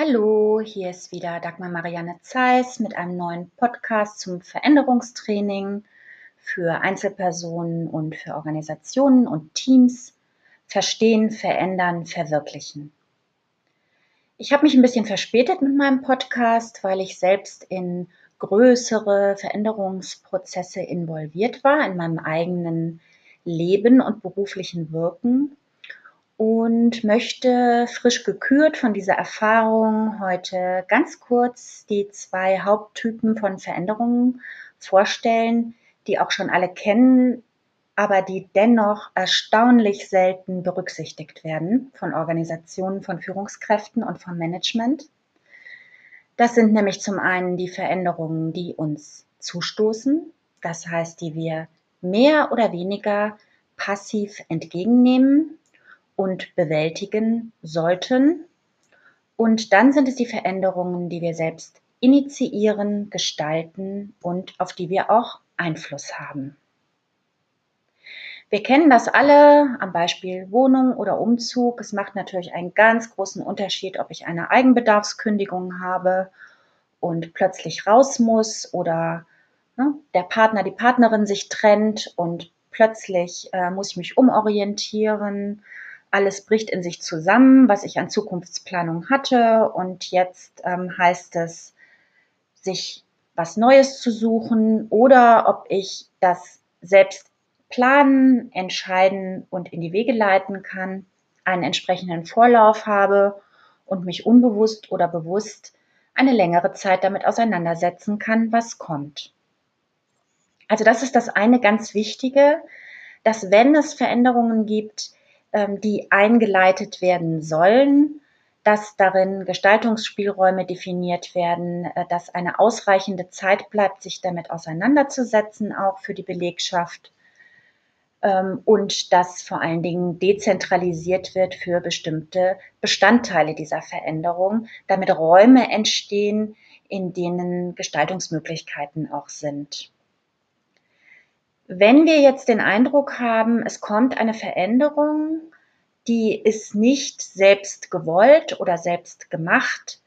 Hallo, hier ist wieder Dagmar Marianne Zeiss mit einem neuen Podcast zum Veränderungstraining für Einzelpersonen und für Organisationen und Teams. Verstehen, verändern, verwirklichen. Ich habe mich ein bisschen verspätet mit meinem Podcast, weil ich selbst in größere Veränderungsprozesse involviert war in meinem eigenen Leben und beruflichen Wirken und möchte frisch gekürt von dieser Erfahrung heute ganz kurz die zwei Haupttypen von Veränderungen vorstellen, die auch schon alle kennen, aber die dennoch erstaunlich selten berücksichtigt werden von Organisationen, von Führungskräften und vom Management. Das sind nämlich zum einen die Veränderungen, die uns zustoßen, das heißt, die wir mehr oder weniger passiv entgegennehmen und bewältigen sollten. Und dann sind es die Veränderungen, die wir selbst initiieren, gestalten und auf die wir auch Einfluss haben. Wir kennen das alle am Beispiel Wohnung oder Umzug. Es macht natürlich einen ganz großen Unterschied, ob ich eine Eigenbedarfskündigung habe und plötzlich raus muss oder ne, der Partner, die Partnerin sich trennt und plötzlich äh, muss ich mich umorientieren alles bricht in sich zusammen, was ich an Zukunftsplanung hatte. Und jetzt ähm, heißt es, sich was Neues zu suchen oder ob ich das selbst planen, entscheiden und in die Wege leiten kann, einen entsprechenden Vorlauf habe und mich unbewusst oder bewusst eine längere Zeit damit auseinandersetzen kann, was kommt. Also das ist das eine ganz Wichtige, dass wenn es Veränderungen gibt, die eingeleitet werden sollen, dass darin Gestaltungsspielräume definiert werden, äh, dass eine ausreichende Zeit bleibt, sich damit auseinanderzusetzen, auch für die Belegschaft ähm, und dass vor allen Dingen dezentralisiert wird für bestimmte Bestandteile dieser Veränderung, damit Räume entstehen, in denen Gestaltungsmöglichkeiten auch sind. Wenn wir jetzt den Eindruck haben, es kommt eine Veränderung, die ist nicht selbst gewollt oder selbst gemacht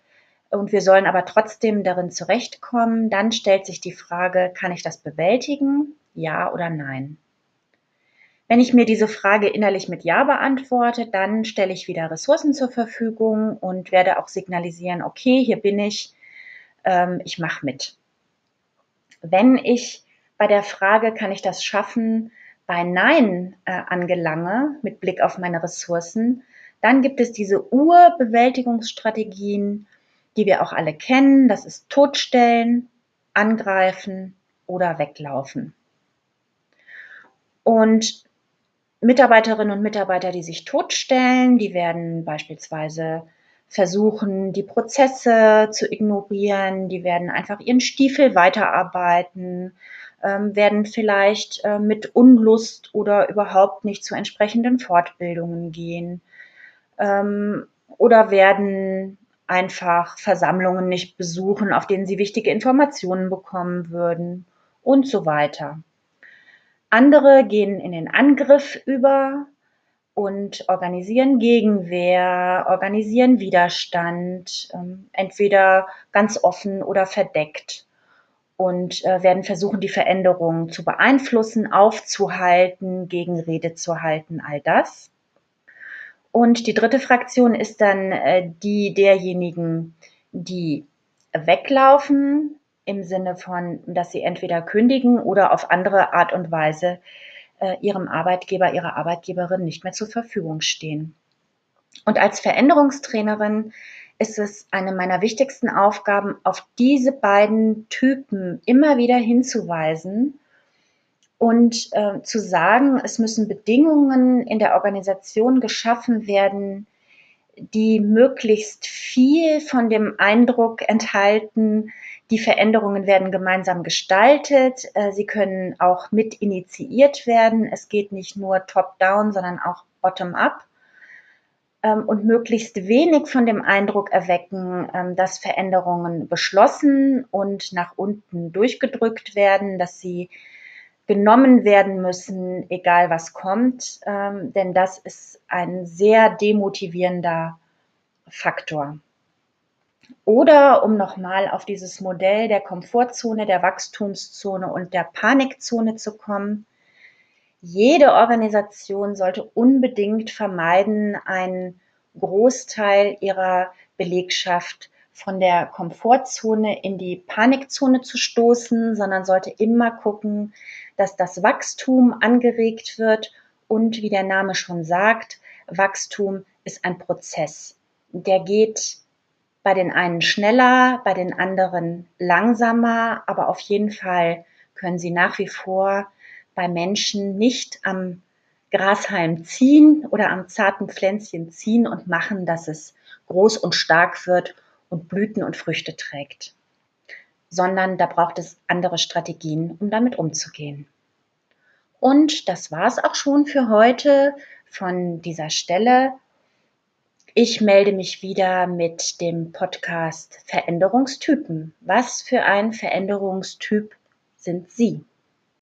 und wir sollen aber trotzdem darin zurechtkommen, dann stellt sich die Frage, kann ich das bewältigen? Ja oder nein? Wenn ich mir diese Frage innerlich mit Ja beantworte, dann stelle ich wieder Ressourcen zur Verfügung und werde auch signalisieren, okay, hier bin ich, ähm, ich mache mit. Wenn ich bei der Frage, kann ich das schaffen, bei Nein äh, angelange mit Blick auf meine Ressourcen, dann gibt es diese Urbewältigungsstrategien, die wir auch alle kennen. Das ist Totstellen, Angreifen oder Weglaufen. Und Mitarbeiterinnen und Mitarbeiter, die sich totstellen, die werden beispielsweise versuchen, die Prozesse zu ignorieren, die werden einfach ihren Stiefel weiterarbeiten, ähm, werden vielleicht äh, mit Unlust oder überhaupt nicht zu entsprechenden Fortbildungen gehen ähm, oder werden einfach Versammlungen nicht besuchen, auf denen sie wichtige Informationen bekommen würden und so weiter. Andere gehen in den Angriff über und organisieren Gegenwehr, organisieren Widerstand, ähm, entweder ganz offen oder verdeckt und äh, werden versuchen, die Veränderung zu beeinflussen, aufzuhalten, Gegenrede zu halten, all das. Und die dritte Fraktion ist dann äh, die derjenigen, die weglaufen, im Sinne von, dass sie entweder kündigen oder auf andere Art und Weise äh, ihrem Arbeitgeber, ihrer Arbeitgeberin nicht mehr zur Verfügung stehen. Und als Veränderungstrainerin ist es eine meiner wichtigsten Aufgaben, auf diese beiden Typen immer wieder hinzuweisen und äh, zu sagen, es müssen Bedingungen in der Organisation geschaffen werden, die möglichst viel von dem Eindruck enthalten, die Veränderungen werden gemeinsam gestaltet, äh, sie können auch mit initiiert werden. Es geht nicht nur top-down, sondern auch bottom-up ähm, und möglichst wenig von dem Eindruck erwecken, ähm, dass Veränderungen beschlossen und nach unten durchgedrückt werden, dass sie genommen werden müssen, egal was kommt, ähm, denn das ist ein sehr demotivierender Faktor. Oder um nochmal auf dieses Modell der Komfortzone, der Wachstumszone und der Panikzone zu kommen. Jede Organisation sollte unbedingt vermeiden, einen Großteil ihrer Belegschaft von der Komfortzone in die Panikzone zu stoßen, sondern sollte immer gucken, dass das Wachstum angeregt wird und wie der Name schon sagt, Wachstum ist ein Prozess. Der geht bei den einen schneller, bei den anderen langsamer, aber auf jeden Fall können sie nach wie vor bei Menschen nicht am Grashalm ziehen oder am zarten Pflänzchen ziehen und machen, dass es groß und stark wird und Blüten und Früchte trägt, sondern da braucht es andere Strategien, um damit umzugehen. Und das war es auch schon für heute von dieser Stelle. Ich melde mich wieder mit dem Podcast Veränderungstypen. Was für ein Veränderungstyp sind Sie?